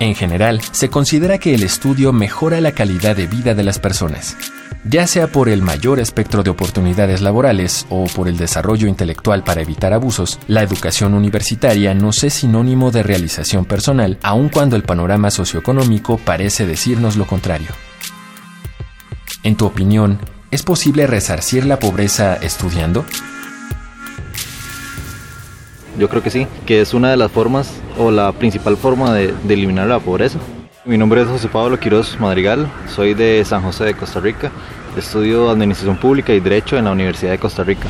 En general, se considera que el estudio mejora la calidad de vida de las personas. Ya sea por el mayor espectro de oportunidades laborales o por el desarrollo intelectual para evitar abusos, la educación universitaria no es sinónimo de realización personal, aun cuando el panorama socioeconómico parece decirnos lo contrario. En tu opinión, ¿es posible resarcir la pobreza estudiando? Yo creo que sí, que es una de las formas o la principal forma de, eliminar la pobreza. Mi nombre es José Pablo Quiroz Madrigal, soy de San José de Costa Rica, estudio Administración Pública y Derecho en la Universidad de Costa Rica.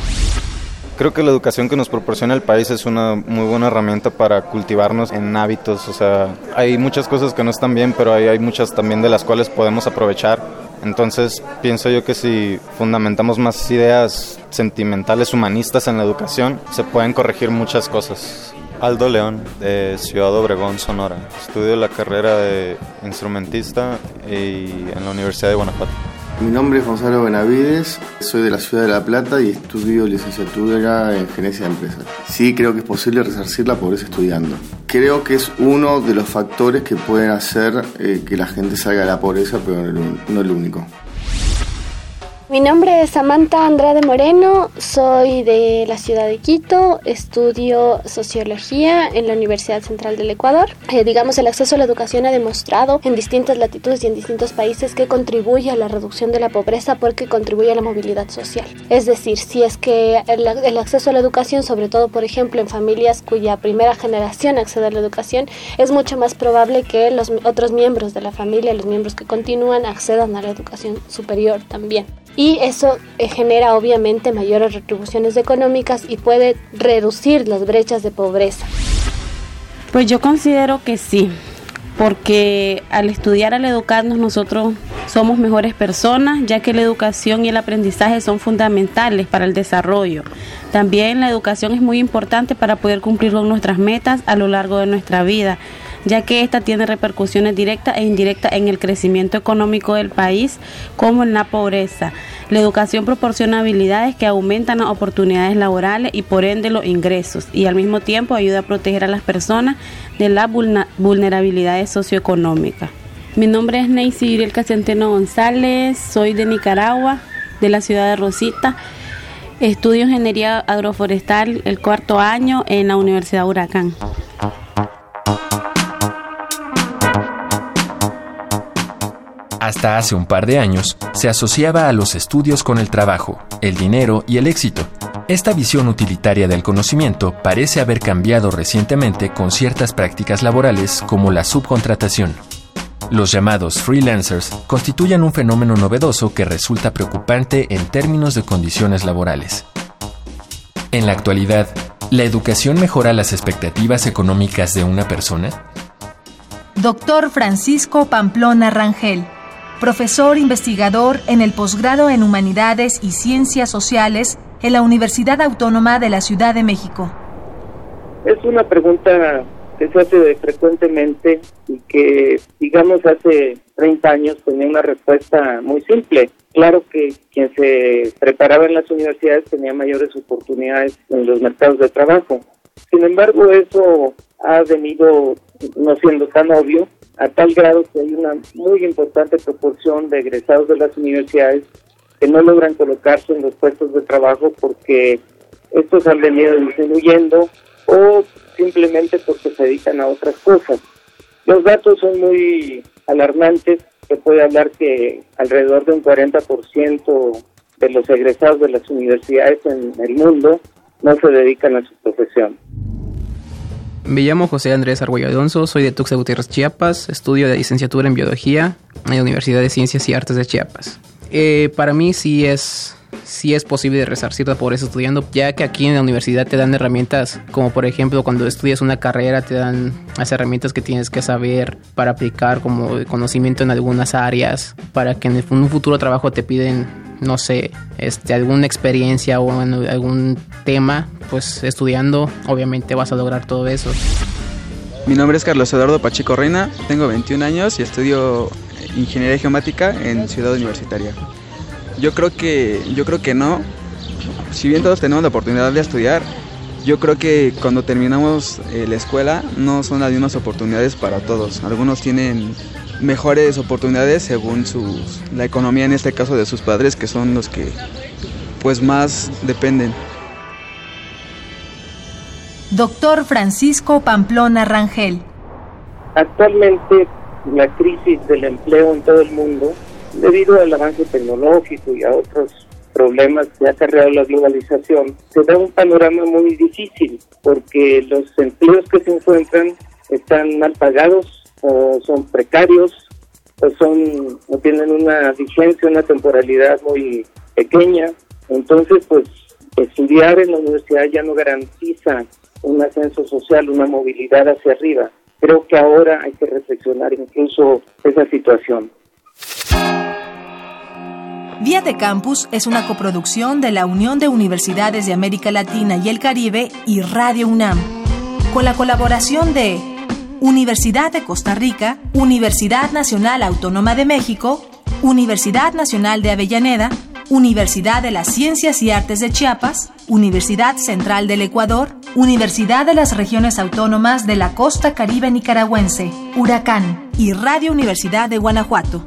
Creo que la educación que nos proporciona el país es una muy buena herramienta para cultivarnos en hábitos. O sea, hay muchas cosas que no están bien, pero hay, hay muchas también de las cuales podemos aprovechar. Entonces pienso yo que si fundamentamos más ideas sentimentales, humanistas en la educación, se pueden corregir muchas cosas. Aldo León, de Ciudad Obregón, Sonora. Estudio la carrera de instrumentista y en la Universidad de Guanajuato. Mi nombre es Gonzalo Benavides, soy de la ciudad de La Plata y estudio licenciatura en gerencia de empresas. Sí creo que es posible resarcir la pobreza estudiando. Creo que es uno de los factores que pueden hacer eh, que la gente salga de la pobreza, pero no el único. Mi nombre es Samantha Andrade Moreno, soy de la ciudad de Quito, estudio sociología en la Universidad Central del Ecuador. Eh, digamos, el acceso a la educación ha demostrado en distintas latitudes y en distintos países que contribuye a la reducción de la pobreza porque contribuye a la movilidad social. Es decir, si es que el, el acceso a la educación, sobre todo, por ejemplo, en familias cuya primera generación accede a la educación, es mucho más probable que los otros miembros de la familia, los miembros que continúan, accedan a la educación superior también y eso eh, genera obviamente mayores retribuciones económicas y puede reducir las brechas de pobreza. Pues yo considero que sí, porque al estudiar, al educarnos, nosotros somos mejores personas, ya que la educación y el aprendizaje son fundamentales para el desarrollo. También la educación es muy importante para poder cumplir con nuestras metas a lo largo de nuestra vida ya que esta tiene repercusiones directas e indirectas en el crecimiento económico del país como en la pobreza. La educación proporciona habilidades que aumentan las oportunidades laborales y por ende los ingresos y al mismo tiempo ayuda a proteger a las personas de las vulnerabilidades socioeconómicas. Mi nombre es Neisy Iriel Centeno González, soy de Nicaragua, de la ciudad de Rosita. Estudio ingeniería agroforestal el cuarto año en la Universidad Huracán. Hasta hace un par de años, se asociaba a los estudios con el trabajo, el dinero y el éxito. Esta visión utilitaria del conocimiento parece haber cambiado recientemente con ciertas prácticas laborales como la subcontratación. Los llamados freelancers constituyen un fenómeno novedoso que resulta preocupante en términos de condiciones laborales. En la actualidad, ¿la educación mejora las expectativas económicas de una persona? Doctor Francisco Pamplona Rangel profesor investigador en el posgrado en Humanidades y Ciencias Sociales en la Universidad Autónoma de la Ciudad de México. Es una pregunta que se hace frecuentemente y que, digamos, hace 30 años tenía una respuesta muy simple. Claro que quien se preparaba en las universidades tenía mayores oportunidades en los mercados de trabajo. Sin embargo, eso ha venido no siendo tan obvio a tal grado que hay una muy importante proporción de egresados de las universidades que no logran colocarse en los puestos de trabajo porque estos han venido disminuyendo o simplemente porque se dedican a otras cosas. Los datos son muy alarmantes, se puede hablar que alrededor de un 40% de los egresados de las universidades en el mundo no se dedican a su profesión. Me llamo José Andrés Arguello Alonso, soy de Tuxtla Gutiérrez, Chiapas, estudio de licenciatura en biología en la Universidad de Ciencias y Artes de Chiapas. Eh, para mí sí es, sí es posible resarcir la pobreza estudiando, ya que aquí en la universidad te dan herramientas, como por ejemplo cuando estudias una carrera te dan las herramientas que tienes que saber para aplicar como conocimiento en algunas áreas, para que en un futuro trabajo te piden no sé, este, alguna experiencia o algún tema, pues estudiando, obviamente vas a lograr todo eso. Mi nombre es Carlos Eduardo Pacheco Reina, tengo 21 años y estudio Ingeniería Geomática en Ciudad Universitaria. Yo creo que, yo creo que no. Si bien todos tenemos la oportunidad de estudiar, yo creo que cuando terminamos eh, la escuela no son las mismas oportunidades para todos. Algunos tienen mejores oportunidades según sus, la economía en este caso de sus padres que son los que pues más dependen. Doctor Francisco Pamplona Rangel. Actualmente la crisis del empleo en todo el mundo, debido al avance tecnológico y a otros problemas que ha cargado la globalización, se da un panorama muy difícil porque los empleos que se encuentran están mal pagados, o son precarios o son o tienen una vigencia, una temporalidad muy pequeña. Entonces, pues estudiar en la universidad ya no garantiza un ascenso social, una movilidad hacia arriba. Creo que ahora hay que reflexionar incluso esa situación. Vía de Campus es una coproducción de la Unión de Universidades de América Latina y el Caribe y Radio UNAM, con la colaboración de Universidad de Costa Rica, Universidad Nacional Autónoma de México, Universidad Nacional de Avellaneda, Universidad de las Ciencias y Artes de Chiapas, Universidad Central del Ecuador, Universidad de las Regiones Autónomas de la Costa Caribe Nicaragüense, Huracán y Radio Universidad de Guanajuato.